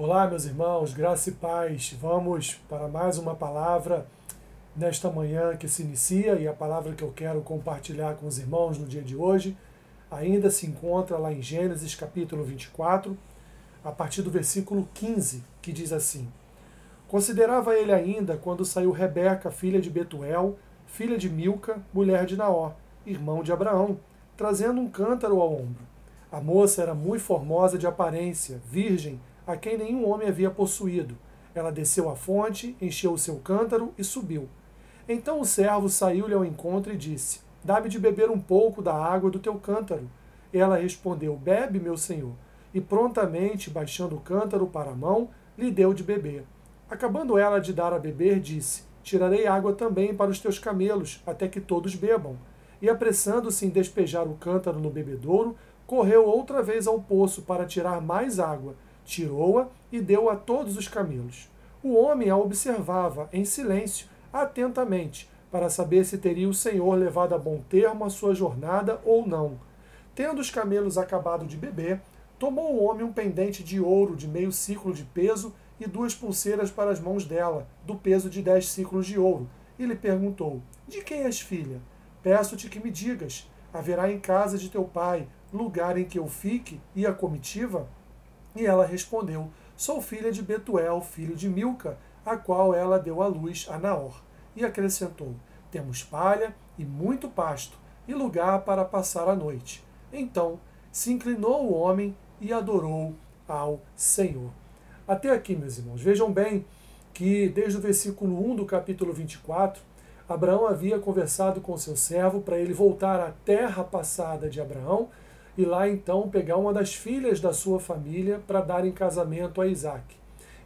Olá, meus irmãos, graça e paz. Vamos para mais uma palavra nesta manhã que se inicia e a palavra que eu quero compartilhar com os irmãos no dia de hoje ainda se encontra lá em Gênesis capítulo 24, a partir do versículo 15, que diz assim: Considerava ele ainda quando saiu Rebeca, filha de Betuel, filha de Milca, mulher de Naó, irmão de Abraão, trazendo um cântaro ao ombro. A moça era muito formosa de aparência, virgem, a quem nenhum homem havia possuído. Ela desceu à fonte, encheu o seu cântaro e subiu. Então o servo saiu-lhe ao encontro e disse: Dá-me de beber um pouco da água do teu cântaro. Ela respondeu: Bebe, meu senhor. E prontamente, baixando o cântaro para a mão, lhe deu de beber. Acabando ela de dar a beber, disse: Tirarei água também para os teus camelos, até que todos bebam. E apressando-se em despejar o cântaro no bebedouro, correu outra vez ao poço para tirar mais água tirou-a e deu a todos os camelos. O homem a observava em silêncio, atentamente, para saber se teria o Senhor levado a bom termo a sua jornada ou não. Tendo os camelos acabado de beber, tomou o homem um pendente de ouro de meio ciclo de peso e duas pulseiras para as mãos dela, do peso de dez ciclos de ouro, e lhe perguntou: De quem és filha? Peço-te que me digas: haverá em casa de teu pai lugar em que eu fique e a comitiva? E ela respondeu: Sou filha de Betuel, filho de Milca, a qual ela deu à luz a Naor. E acrescentou: Temos palha e muito pasto, e lugar para passar a noite. Então se inclinou o homem e adorou ao Senhor. Até aqui, meus irmãos, vejam bem que desde o versículo 1 do capítulo 24, Abraão havia conversado com seu servo para ele voltar à terra passada de Abraão e lá então pegar uma das filhas da sua família para dar em casamento a Isaac.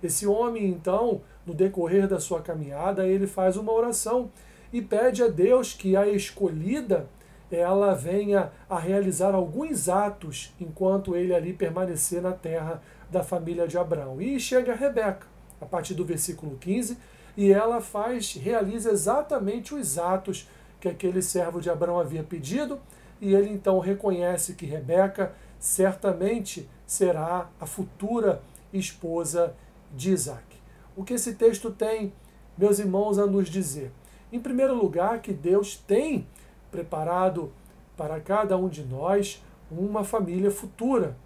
Esse homem então, no decorrer da sua caminhada, ele faz uma oração e pede a Deus que a escolhida ela venha a realizar alguns atos enquanto ele ali permanecer na terra da família de Abraão. E chega Rebeca, a partir do versículo 15, e ela faz, realiza exatamente os atos que aquele servo de Abraão havia pedido, e ele então reconhece que Rebeca certamente será a futura esposa de Isaac. O que esse texto tem, meus irmãos, a nos dizer? Em primeiro lugar, que Deus tem preparado para cada um de nós uma família futura.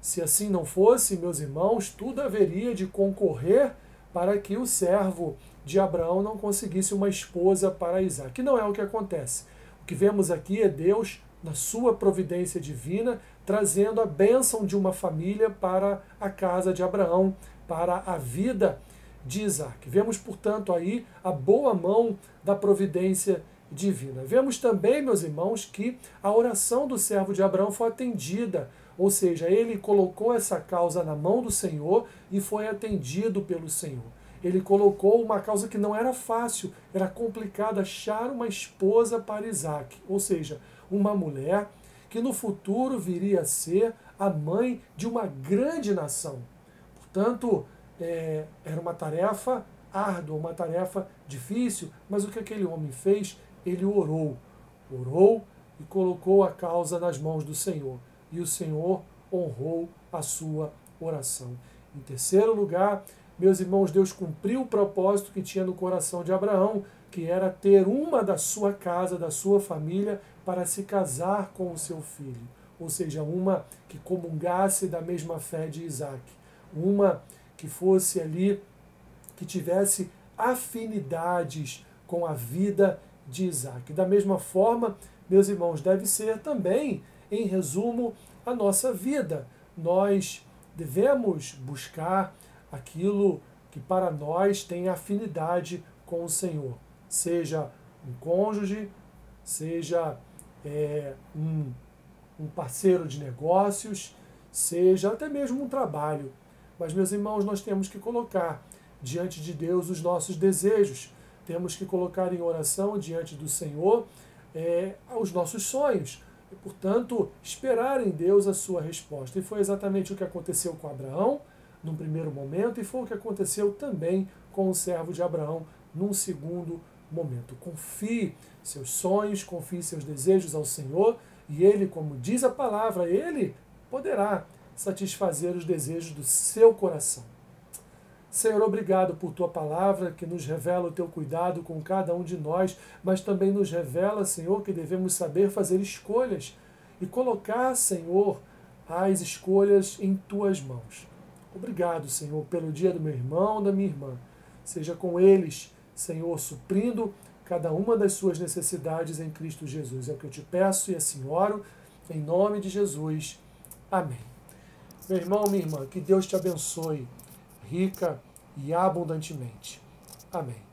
Se assim não fosse, meus irmãos, tudo haveria de concorrer para que o servo de Abraão não conseguisse uma esposa para Isaac. Que não é o que acontece. O que vemos aqui é Deus na sua providência divina, trazendo a bênção de uma família para a casa de Abraão, para a vida de Isaac. Vemos, portanto, aí a boa mão da providência divina. Vemos também, meus irmãos, que a oração do servo de Abraão foi atendida, ou seja, ele colocou essa causa na mão do Senhor e foi atendido pelo Senhor. Ele colocou uma causa que não era fácil, era complicado achar uma esposa para Isaac, ou seja, uma mulher que no futuro viria a ser a mãe de uma grande nação. Portanto, é, era uma tarefa árdua, uma tarefa difícil, mas o que aquele homem fez? Ele orou. Orou e colocou a causa nas mãos do Senhor. E o Senhor honrou a sua oração. Em terceiro lugar, meus irmãos, Deus cumpriu o propósito que tinha no coração de Abraão, que era ter uma da sua casa, da sua família, para se casar com o seu filho. Ou seja, uma que comungasse da mesma fé de Isaac. Uma que fosse ali, que tivesse afinidades com a vida de Isaac. Da mesma forma, meus irmãos, deve ser também, em resumo, a nossa vida. Nós devemos buscar aquilo que para nós tem afinidade com o Senhor, seja um cônjuge, seja é, um, um parceiro de negócios, seja até mesmo um trabalho. Mas, meus irmãos, nós temos que colocar diante de Deus os nossos desejos, temos que colocar em oração diante do Senhor é, os nossos sonhos. E, portanto, esperar em Deus a sua resposta. E foi exatamente o que aconteceu com Abraão num primeiro momento, e foi o que aconteceu também com o servo de Abraão num segundo momento. Confie seus sonhos, confie seus desejos ao Senhor, e Ele, como diz a palavra, Ele poderá satisfazer os desejos do seu coração. Senhor, obrigado por tua palavra que nos revela o teu cuidado com cada um de nós, mas também nos revela, Senhor, que devemos saber fazer escolhas e colocar, Senhor, as escolhas em tuas mãos. Obrigado, Senhor, pelo dia do meu irmão, da minha irmã. Seja com eles, Senhor, suprindo cada uma das suas necessidades em Cristo Jesus. É o que eu te peço e assim oro, em nome de Jesus. Amém. Meu irmão, minha irmã, que Deus te abençoe rica e abundantemente. Amém.